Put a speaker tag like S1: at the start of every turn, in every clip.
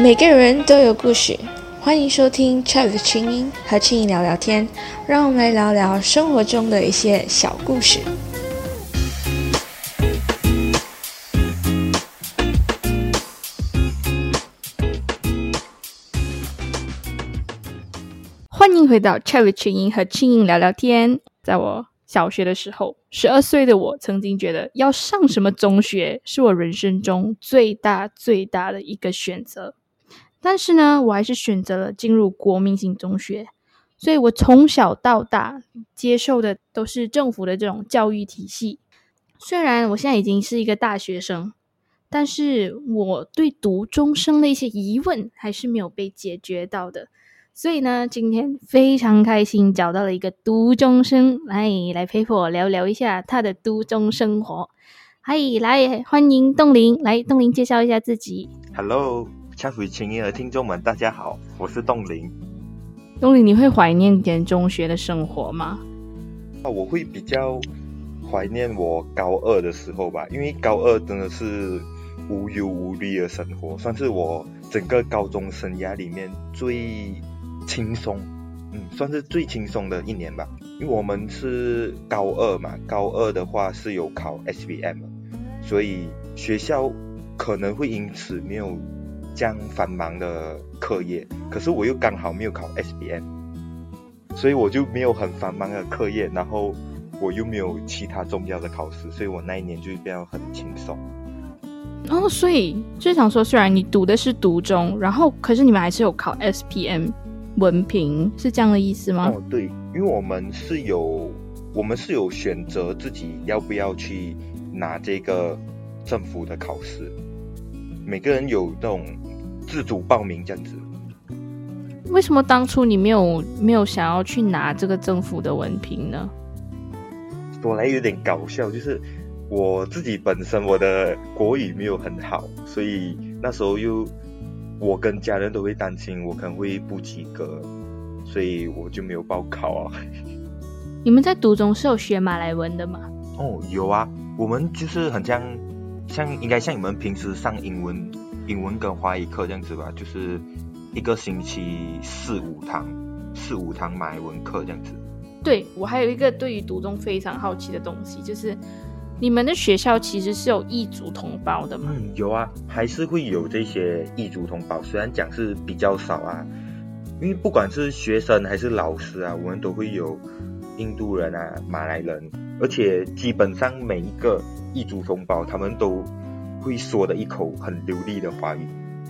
S1: 每个人都有故事，欢迎收听 Chat 的清音和青音聊聊天，让我们来聊聊生活中的一些小故事。欢迎回到 Chat 青音和青音聊聊天。在我小学的时候，十二岁的我曾经觉得要上什么中学是我人生中最大最大的一个选择。但是呢，我还是选择了进入国民型中学，所以我从小到大接受的都是政府的这种教育体系。虽然我现在已经是一个大学生，但是我对读中生的一些疑问还是没有被解决到的。所以呢，今天非常开心找到了一个读中生来来陪我聊聊一下他的读中生活。嗨，来欢迎冻龄，来冻龄介绍一下自己。
S2: Hello。恰属青音的听众们，大家好，我是冻龄。
S1: 冻龄，你会怀念点中学的生活吗？
S2: 啊，我会比较怀念我高二的时候吧，因为高二真的是无忧无虑的生活，算是我整个高中生涯里面最轻松，嗯，算是最轻松的一年吧。因为我们是高二嘛，高二的话是有考 SBM，所以学校可能会因此没有。这样繁忙的课业，可是我又刚好没有考 SBM，所以我就没有很繁忙的课业，然后我又没有其他重要的考试，所以我那一年就变得很轻松。
S1: 哦，所以就想说，虽然你读的是读中，然后可是你们还是有考 SPM 文凭，是这样的意思吗？
S2: 哦，对，因为我们是有我们是有选择自己要不要去拿这个政府的考试，每个人有这种。自主报名这样子，
S1: 为什么当初你没有没有想要去拿这个政府的文凭呢？
S2: 说来有点搞笑，就是我自己本身我的国语没有很好，所以那时候又我跟家人都会担心我可能会不及格，所以我就没有报考啊。
S1: 你们在读中是有学马来文的吗？
S2: 哦，有啊，我们就是很像像应该像你们平时上英文。英文跟华语课这样子吧，就是一个星期四五堂，四五堂买文课这样子。
S1: 对我还有一个对于读中非常好奇的东西，就是你们的学校其实是有异族同胞的吗？
S2: 嗯，有啊，还是会有这些异族同胞，虽然讲是比较少啊，因为不管是学生还是老师啊，我们都会有印度人啊、马来人，而且基本上每一个异族同胞他们都。会说的一口很流利的华语，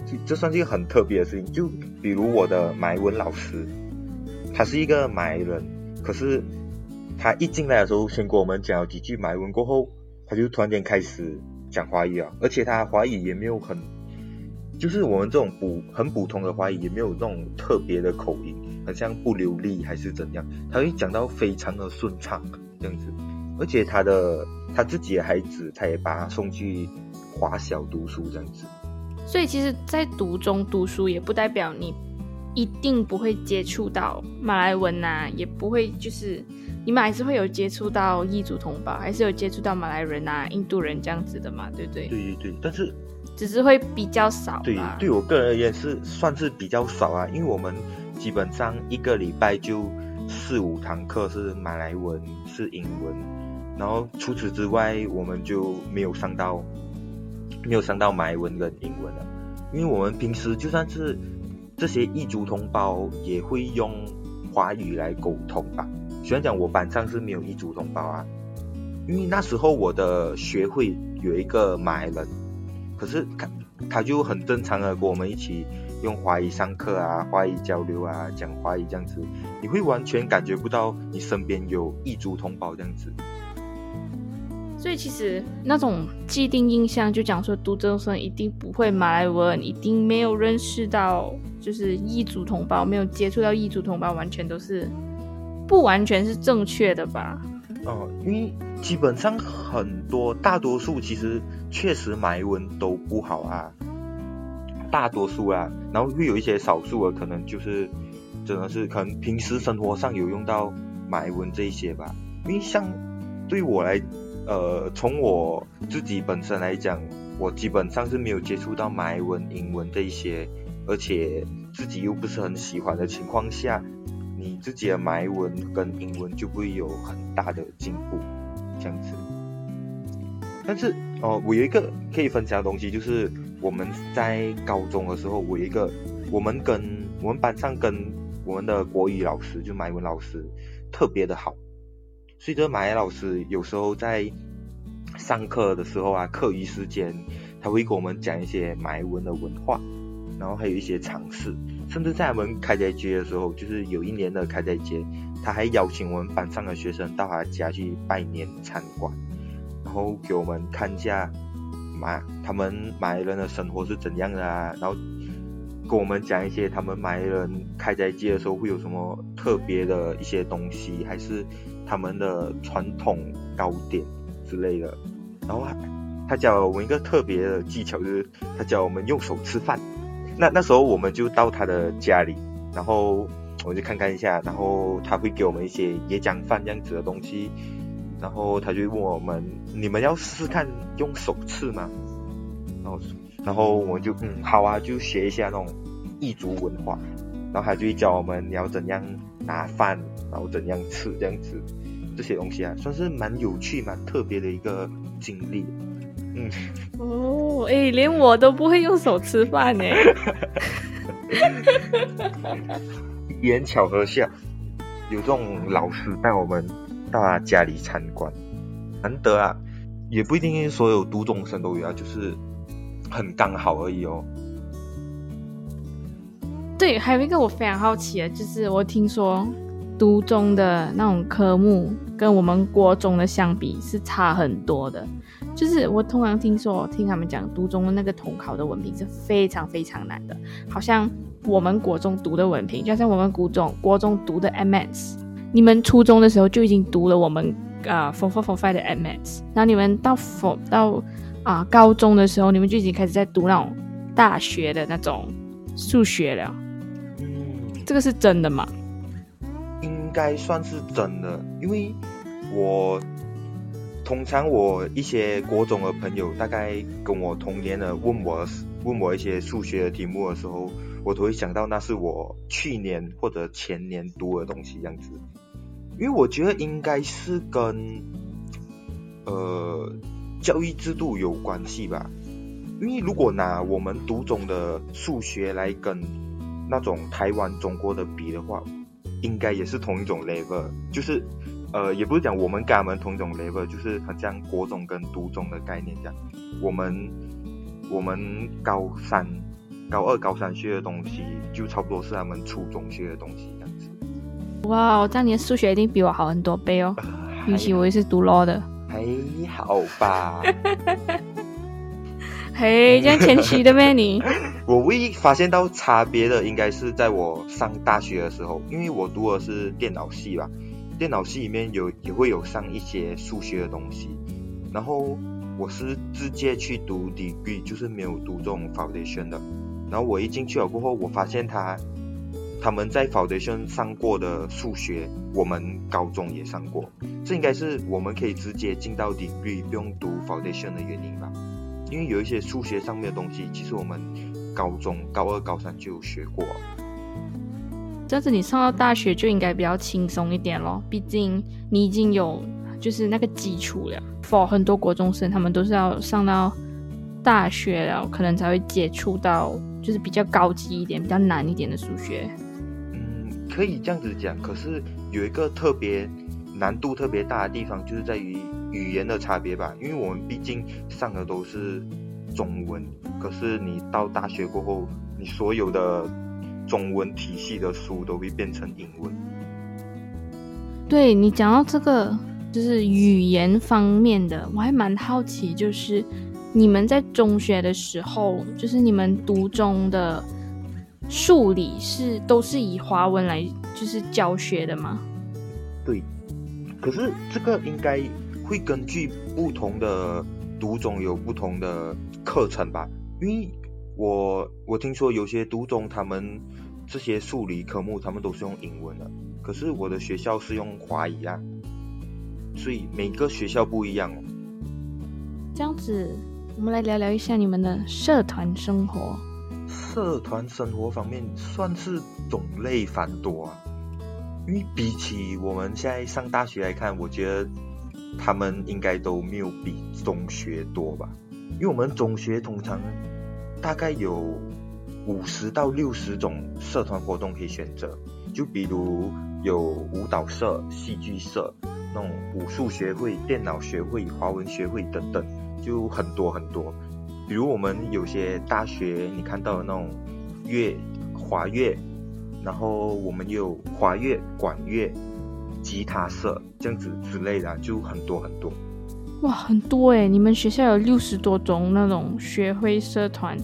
S2: 这这算是一个很特别的事情。就比如我的马来文老师，他是一个马来人，可是他一进来的时候，先跟我们讲了几句马来文过后，他就突然间开始讲华语啊，而且他华语也没有很，就是我们这种普很普通的华语，也没有那种特别的口音，很像不流利还是怎样，他会讲到非常的顺畅这样子，而且他的他自己的孩子，他也把他送去。华小读书这样子，
S1: 所以其实，在读中读书也不代表你一定不会接触到马来文呐，也不会就是你们还是会有接触到异族同胞，还是有接触到马来人呐、印度人这样子的嘛，对不对？
S2: 对对对，但是
S1: 只是会比较少。
S2: 对，对我个人而言是算是比较少啊，因为我们基本上一个礼拜就四五堂课是马来文，是英文，然后除此之外我们就没有上到。没有上到马来文跟英文了，因为我们平时就算是这些异族同胞也会用华语来沟通吧。虽然讲我班上是没有异族同胞啊，因为那时候我的学会有一个马来人，可是他他就很正常的跟我们一起用华语上课啊，华语交流啊，讲华语这样子，你会完全感觉不到你身边有异族同胞这样子。
S1: 所以其实那种既定印象，就讲说读中生一定不会马来文，一定没有认识到就是异族同胞，没有接触到异族同胞，完全都是不完全是正确的吧？
S2: 哦，因为基本上很多大多数其实确实马来文都不好啊，大多数啊，然后会有一些少数的可能就是真的是可能平时生活上有用到马来文这一些吧，因为像对我来。呃，从我自己本身来讲，我基本上是没有接触到马来文、英文这一些而且自己又不是很喜欢的情况下，你自己的埋文跟英文就不会有很大的进步，这样子。但是哦，我有一个可以分享的东西，就是我们在高中的时候，我有一个，我们跟我们班上跟我们的国语老师，就埋文老师特别的好，所以这埋老师有时候在上课的时候啊，课余时间他会跟我们讲一些埋文的文化。然后还有一些尝试，甚至在我们开斋节的时候，就是有一年的开斋节，他还邀请我们班上的学生到他家去拜年参观，然后给我们看一下马他们马来人的生活是怎样的啊，然后跟我们讲一些他们马来人开斋节的时候会有什么特别的一些东西，还是他们的传统糕点之类的。然后他教我们一个特别的技巧，就是他教我们用手吃饭。那那时候我们就到他的家里，然后我就看看一下，然后他会给我们一些椰浆饭这样子的东西，然后他就问我们：你们要试试看用手吃吗？然后然后我们就嗯好啊，就学一下那种异族文化，然后他就教我们你要怎样拿饭，然后怎样吃这样子这些东西啊，算是蛮有趣、蛮特别的一个经历。
S1: 嗯哦，哎，连我都不会用手吃饭呢。
S2: 一言巧合下，有这种老师带我们到他家里参观，难得啊，也不一定所有读中生都有啊，就是很刚好而已哦。
S1: 对，还有一个我非常好奇的，就是我听说读中的那种科目跟我们国中的相比是差很多的。就是我通常听说，听他们讲，读中的那个统考的文凭是非常非常难的。好像我们国中读的文凭，就像我们国中国中读的 MS，你们初中的时候就已经读了我们啊 four Four Form Five 的 MS，然后你们到 For 到啊高中的时候，你们就已经开始在读那种大学的那种数学了。这个是真的吗？
S2: 应该算是真的，因为我。通常我一些国中的朋友，大概跟我同年的问我问我一些数学的题目的时候，我都会想到那是我去年或者前年读的东西样子。因为我觉得应该是跟呃教育制度有关系吧。因为如果拿我们读中的数学来跟那种台湾、中国的比的话，应该也是同一种 level，就是。呃，也不是讲我们跟他们同一种 level，就是很像国中跟读中的概念这样。我们我们高三、高二、高三学的东西，就差不多是他们初中学的东西这样子。
S1: 哇，这样你的数学一定比我好很多倍哦。尤其我也是读 law 的。
S2: 还好吧。
S1: 嘿，这样前期的咩你？
S2: 我唯一发现到差别的，应该是在我上大学的时候，因为我读的是电脑系吧。电脑系里面有也会有上一些数学的东西，然后我是直接去读 degree，就是没有读这种 foundation 的。然后我一进去了过后，我发现他他们在 foundation 上过的数学，我们高中也上过。这应该是我们可以直接进到 degree 不用读 foundation 的原因吧？因为有一些数学上面的东西，其实我们高中高二、高三就有学过。
S1: 这样子你上到大学就应该比较轻松一点咯，毕竟你已经有就是那个基础了。For 很多国中生，他们都是要上到大学了，可能才会接触到就是比较高级一点、比较难一点的数学。
S2: 嗯，可以这样子讲。可是有一个特别难度特别大的地方，就是在于语言的差别吧。因为我们毕竟上的都是中文，可是你到大学过后，你所有的。中文体系的书都会变成英文。
S1: 对你讲到这个，就是语言方面的，我还蛮好奇，就是你们在中学的时候，就是你们读中的数理是都是以华文来就是教学的吗？
S2: 对，可是这个应该会根据不同的读种有不同的课程吧，因为。我我听说有些读种他们这些数理科目他们都是用英文的，可是我的学校是用华语啊，所以每个学校不一样哦。
S1: 这样子，我们来聊聊一下你们的社团生活。
S2: 社团生活方面算是种类繁多啊。因为比起我们现在上大学来看，我觉得他们应该都没有比中学多吧。因为我们中学通常大概有五十到六十种社团活动可以选择，就比如有舞蹈社、戏剧社、那种武术学会、电脑学会、华文学会等等，就很多很多。比如我们有些大学，你看到的那种乐、华乐。然后我们有华乐、管乐、吉他社这样子之类的，就很多很多。
S1: 哇，很多哎！你们学校有六十多种那种学会社团？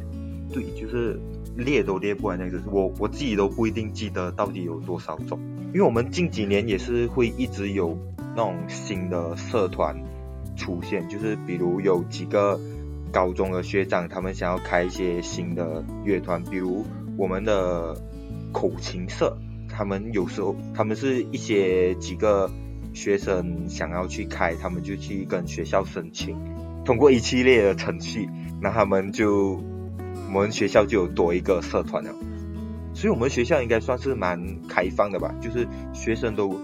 S2: 对，就是列都列不完那个，我我自己都不一定记得到底有多少种。因为我们近几年也是会一直有那种新的社团出现，就是比如有几个高中的学长，他们想要开一些新的乐团，比如我们的。口琴社，他们有时候他们是一些几个学生想要去开，他们就去跟学校申请，通过一系列的程序，那他们就我们学校就有多一个社团了。所以，我们学校应该算是蛮开放的吧，就是学生都，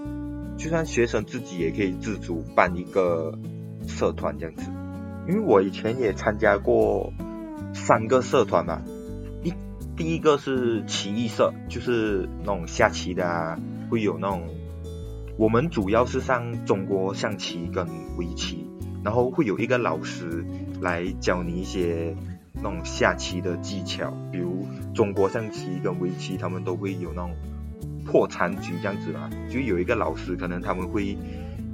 S2: 就算学生自己也可以自主办一个社团这样子。因为我以前也参加过三个社团嘛。第一个是棋艺社，就是那种下棋的啊，会有那种。我们主要是上中国象棋跟围棋，然后会有一个老师来教你一些那种下棋的技巧，比如中国象棋跟围棋，他们都会有那种破残局这样子嘛，就有一个老师，可能他们会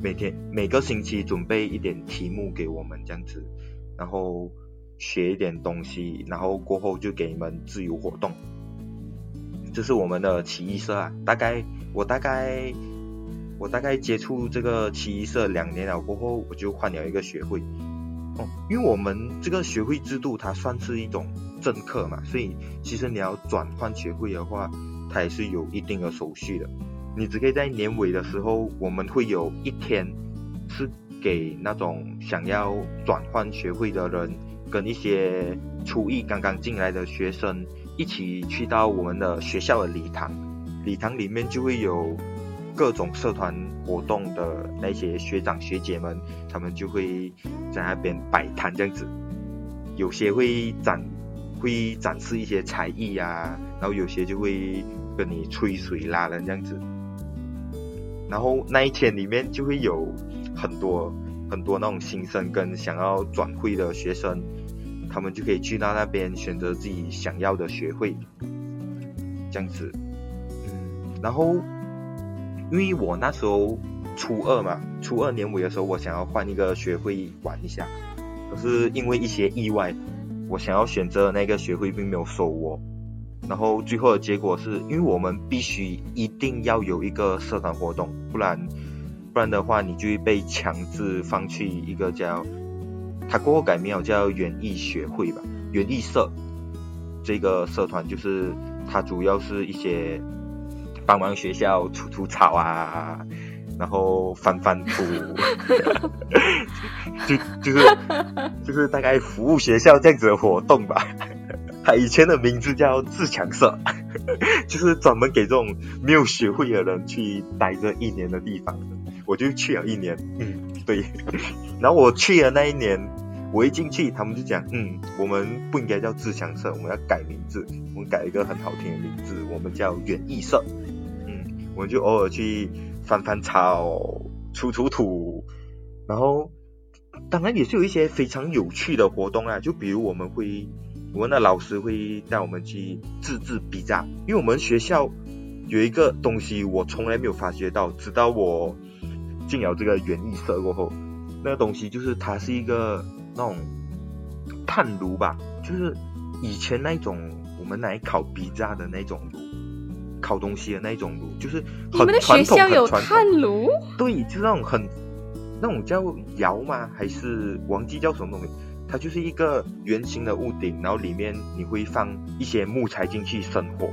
S2: 每天每个星期准备一点题目给我们这样子，然后。学一点东西，然后过后就给你们自由活动。这是我们的奇艺社啊，大概我大概我大概接触这个奇艺社两年了，过后我就换了一个学会。哦，因为我们这个学会制度它算是一种政课嘛，所以其实你要转换学会的话，它也是有一定的手续的。你只可以在年尾的时候，我们会有一天是给那种想要转换学会的人。跟一些初一刚刚进来的学生一起去到我们的学校的礼堂，礼堂里面就会有各种社团活动的那些学长学姐们，他们就会在那边摆摊这样子，有些会展会展示一些才艺啊，然后有些就会跟你吹水拉人这样子，然后那一天里面就会有很多。很多那种新生跟想要转会的学生，他们就可以去到那边选择自己想要的学会，这样子。嗯，然后因为我那时候初二嘛，初二年尾的时候，我想要换一个学会玩一下，可是因为一些意外，我想要选择那个学会并没有收我。然后最后的结果是因为我们必须一定要有一个社团活动，不然。不然的话，你就会被强制放去一个叫他过后改名叫园艺学会吧，园艺社这个社团就是它主要是一些帮忙学校除除草啊，然后翻翻土，就就是就是大概服务学校这样子的活动吧。他以前的名字叫自强社，就是专门给这种没有学会的人去待这一年的地方。我就去了一年，嗯，对。然后我去了那一年，我一进去，他们就讲，嗯，我们不应该叫自强社，我们要改名字，我们改一个很好听的名字，我们叫园艺社。嗯，我们就偶尔去翻翻草、除除土，然后当然也是有一些非常有趣的活动啊，就比如我们会，我们的老师会带我们去自制笔架，因为我们学校有一个东西我从来没有发觉到，直到我。进了这个园艺社过后，那个东西就是它是一个那种炭炉吧，就是以前那种我们来烤皮渣的那种炉，烤东西的那种炉，就是很传统很传统。对，就是那种很那种叫窑吗？还是忘记叫什么东西？它就是一个圆形的屋顶，然后里面你会放一些木材进去生火，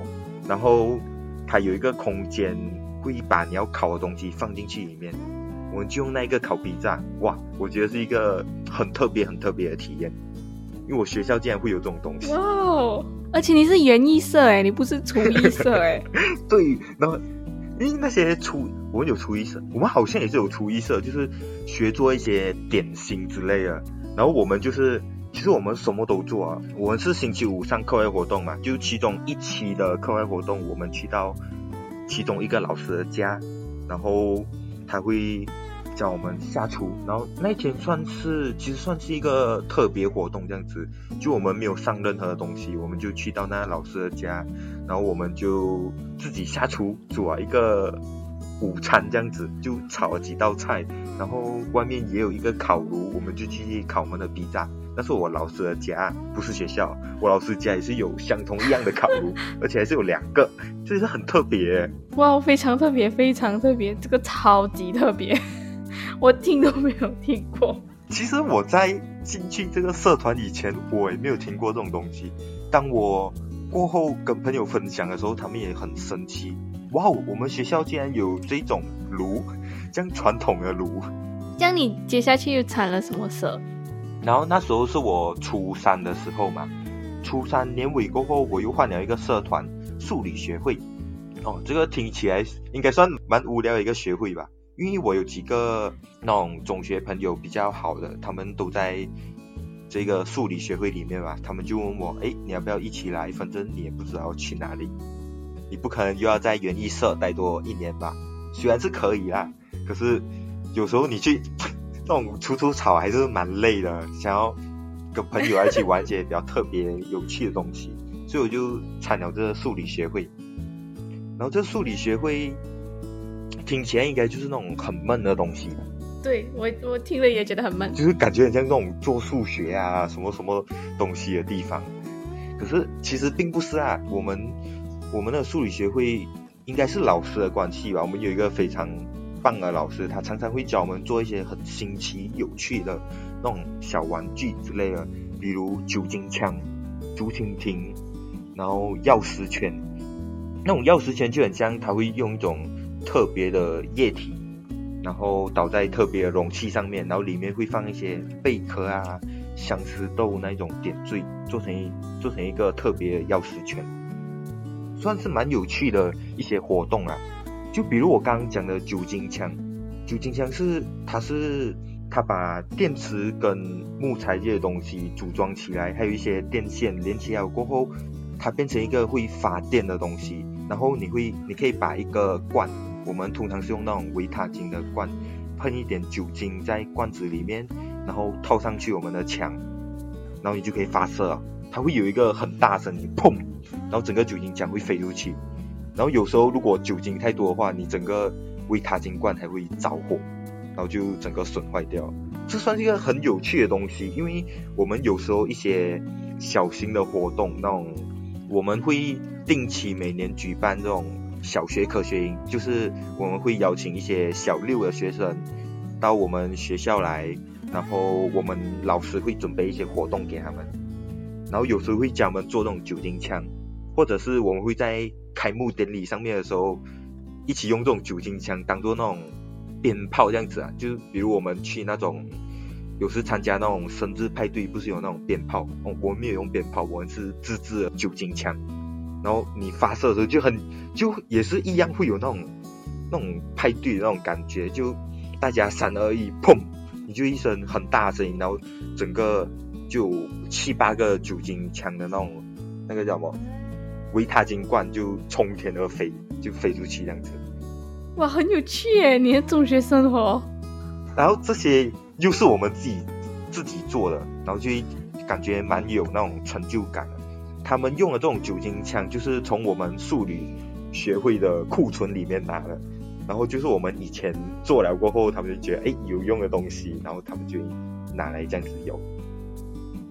S2: 然后它有一个空间会把你要烤的东西放进去里面。我们就用那一个烤皮炸，哇，我觉得是一个很特别、很特别的体验，因为我学校竟然会有这种东西。哇哦！
S1: 而且你是园艺社哎，你不是厨艺社哎。
S2: 对，然后因为那些厨，我们有厨艺社，我们好像也是有厨艺社，就是学做一些点心之类的。然后我们就是，其实我们什么都做啊。我们是星期五上课外活动嘛，就其中一期的课外活动，我们去到其中一个老师的家，然后他会。叫我们下厨，然后那天算是其实算是一个特别活动这样子，就我们没有上任何的东西，我们就去到那老师的家，然后我们就自己下厨煮了一个午餐这样子，就炒了几道菜，然后外面也有一个烤炉，我们就去烤我们的披萨。那是我老师的家，不是学校，我老师家也是有相同一样的烤炉，而且还是有两个，这是很特别。
S1: 哇，非常特别，非常特别，这个超级特别。我听都没有听过。
S2: 其实我在进去这个社团以前，我也没有听过这种东西。当我过后跟朋友分享的时候，他们也很生气。哇，我们学校竟然有这种炉，这样传统的炉。
S1: 这样你接下去又产了什么社？
S2: 然后那时候是我初三的时候嘛，初三年尾过后，我又换了一个社团——数理学会。哦，这个听起来应该算蛮无聊的一个学会吧。因为我有几个那种中学朋友比较好的，他们都在这个数理学会里面嘛，他们就问我，哎，你要不要一起来？反正你也不知道去哪里，你不可能又要在园艺社待多一年吧？虽然是可以啦，可是有时候你去那种除除草还是蛮累的，想要跟朋友一起玩一些比较特别有趣的东西，所以我就参了这个数理学会。然后这数理学会。听起来应该就是那种很闷的东西，
S1: 对我我听了也觉得很闷，
S2: 就是感觉很像那种做数学啊什么什么东西的地方。可是其实并不是啊，我们我们的数理学会应该是老师的关系吧。我们有一个非常棒的老师，他常常会教我们做一些很新奇有趣的那种小玩具之类的，比如酒精枪、竹蜻蜓，然后钥匙圈。那种钥匙圈就很像，他会用一种。特别的液体，然后倒在特别的容器上面，然后里面会放一些贝壳啊、相思豆那一种点缀，做成做成一个特别钥匙圈，算是蛮有趣的一些活动啊。就比如我刚刚讲的酒精枪，酒精枪是它是它把电池跟木材这些东西组装起来，还有一些电线连起来过后，它变成一个会发电的东西，然后你会你可以把一个罐。我们通常是用那种维他精的罐，喷一点酒精在罐子里面，然后套上去我们的枪，然后你就可以发射，它会有一个很大声音，砰，然后整个酒精枪会飞出去。然后有时候如果酒精太多的话，你整个维他金罐还会着火，然后就整个损坏掉。这算是一个很有趣的东西，因为我们有时候一些小型的活动，那种我们会定期每年举办这种。小学科学营就是我们会邀请一些小六的学生到我们学校来，然后我们老师会准备一些活动给他们，然后有时候会教他们做那种酒精枪，或者是我们会在开幕典礼上面的时候一起用这种酒精枪当做那种鞭炮这样子啊，就比如我们去那种有时参加那种生日派对，不是有那种鞭炮？哦，我们没有用鞭炮，我们是自制的酒精枪。然后你发射的时候就很就也是一样会有那种那种派对的那种感觉，就大家三二一砰，你就一声很大声音，然后整个就七八个酒精枪的那种那个叫什么维他金罐就冲天而飞，就飞出去这样子。
S1: 哇，很有趣耶！你的中学生活。
S2: 然后这些又是我们自己自己做的，然后就感觉蛮有那种成就感的。他们用的这种酒精枪，就是从我们数理学会的库存里面拿的，然后就是我们以前做了过后，他们就觉得哎有用的东西，然后他们就拿来这样子用。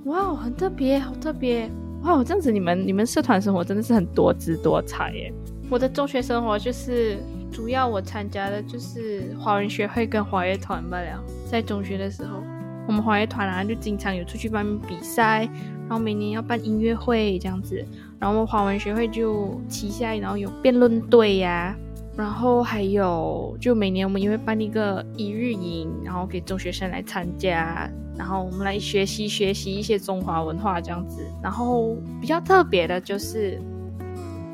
S1: 哇，很特别，好特别！哇，我这样子你们你们社团生活真的是很多姿多彩耶。我的中学生活就是主要我参加的就是华文学会跟华乐团罢了，在中学的时候。我们华乐团啊，就经常有出去办比赛，然后每年要办音乐会这样子。然后我们华文学会就旗下，然后有辩论队呀，然后还有就每年我们也会办一个一日营，然后给中学生来参加，然然后我们来学习学习一些中华文化这样子。然后比较特别的就是，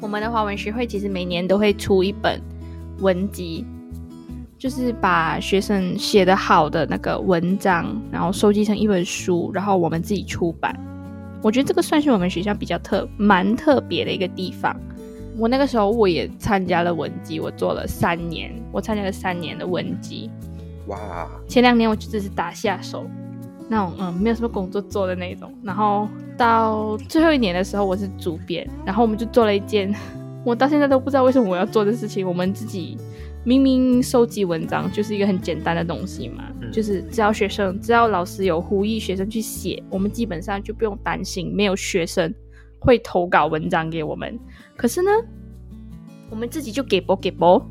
S1: 我们的华文学会其实每年都会出一本文集，就是把学生写的好的那个文章，然后收集成一本书，然后我们自己出版。我觉得这个算是我们学校比较特蛮特别的一个地方。我那个时候我也参加了文集，我做了三年，我参加了三年的文集。哇！前两年我就只是打下手，那种嗯没有什么工作做的那种。然后到最后一年的时候，我是主编，然后我们就做了一件 我到现在都不知道为什么我要做的事情。我们自己明明收集文章就是一个很简单的东西嘛，就是只要学生只要老师有呼吁学生去写，我们基本上就不用担心没有学生会投稿文章给我们。可是呢，我们自己就给播给播，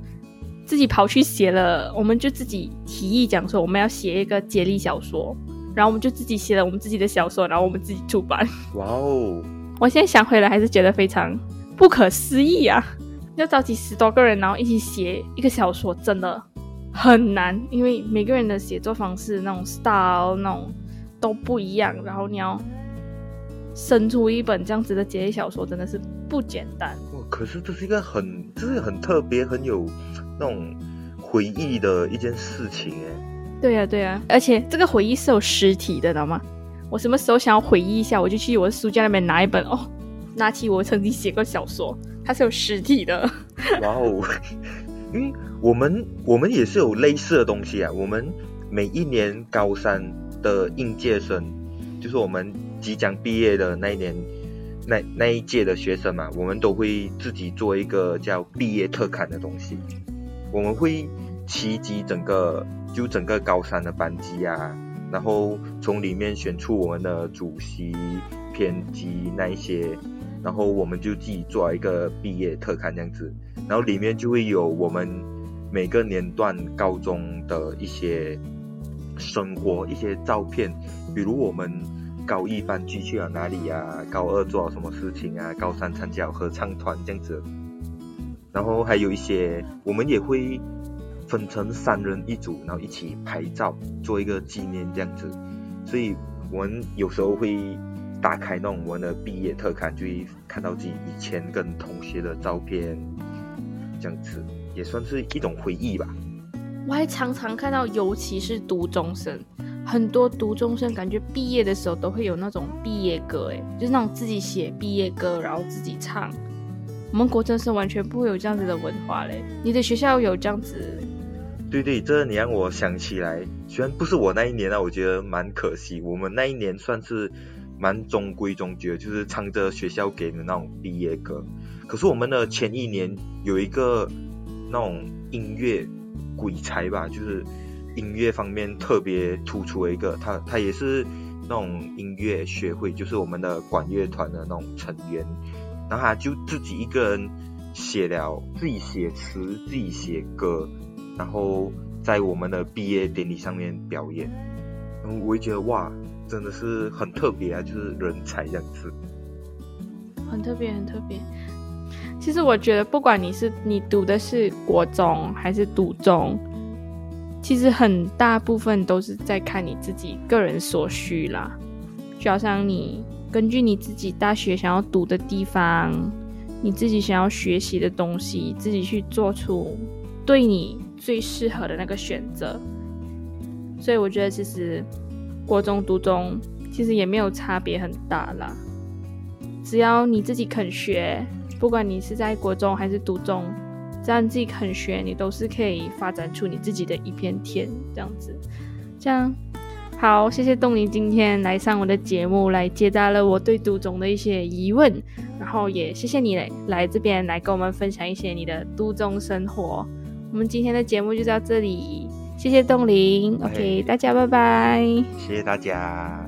S1: 自己跑去写了，我们就自己提议讲说我们要写一个接力小说，然后我们就自己写了我们自己的小说，然后我们自己出版。哇哦！我现在想回来还是觉得非常不可思议啊！要召集十多个人，然后一起写一个小说，真的很难，因为每个人的写作方式、那种 style、那种都不一样，然后你要。生出一本这样子的结业小说真的是不简单。
S2: 哇，可是这是一个很，这是很特别、很有那种回忆的一件事情哎。
S1: 对呀，对呀，而且这个回忆是有实体的，知道吗？我什么时候想要回忆一下，我就去我的书架那边拿一本哦，拿起我曾经写过小说，它是有实体的。哇哦，
S2: 因为我们我们也是有类似的东西啊。我们每一年高三的应届生，就是我们。即将毕业的那一年，那那一届的学生嘛，我们都会自己做一个叫毕业特刊的东西。我们会齐集整个就整个高三的班级啊，然后从里面选出我们的主席、编辑那一些，然后我们就自己做一个毕业特刊这样子。然后里面就会有我们每个年段高中的一些生活、一些照片，比如我们。高一班级去了哪里啊？高二做了什么事情啊？高三参加合唱团这样子，然后还有一些我们也会分成三人一组，然后一起拍照做一个纪念这样子。所以我们有时候会打开那种我们的毕业特刊，就会看到自己以前跟同学的照片，这样子也算是一种回忆吧。
S1: 我还常常看到，尤其是读中生。很多读中生感觉毕业的时候都会有那种毕业歌，哎，就是那种自己写毕业歌，然后自己唱。我们国中生完全不会有这样子的文化嘞。你的学校有这样子？
S2: 对对，这你让我想起来，虽然不是我那一年啊，我觉得蛮可惜。我们那一年算是蛮中规中矩，就是唱着学校给的那种毕业歌。可是我们的前一年有一个那种音乐鬼才吧，就是。音乐方面特别突出的一个，他他也是那种音乐学会，就是我们的管乐团的那种成员，然后他就自己一个人写了，自己写词，自己写歌，然后在我们的毕业典礼上面表演，然后我也觉得哇，真的是很特别啊，就是人才这样子，
S1: 很特别，很特别。其实我觉得，不管你是你读的是国中还是读中。其实很大部分都是在看你自己个人所需啦，就好像你根据你自己大学想要读的地方，你自己想要学习的东西，自己去做出对你最适合的那个选择。所以我觉得其实国中读中其实也没有差别很大啦，只要你自己肯学，不管你是在国中还是读中。只要你自己肯学，你都是可以发展出你自己的一片天。这样子，这样好，谢谢东尼今天来上我的节目，来解答了我对读中的一些疑问。然后也谢谢你来来这边来跟我们分享一些你的读中生活。我们今天的节目就到这里，谢谢东林，OK，大家拜拜，
S2: 谢谢大家。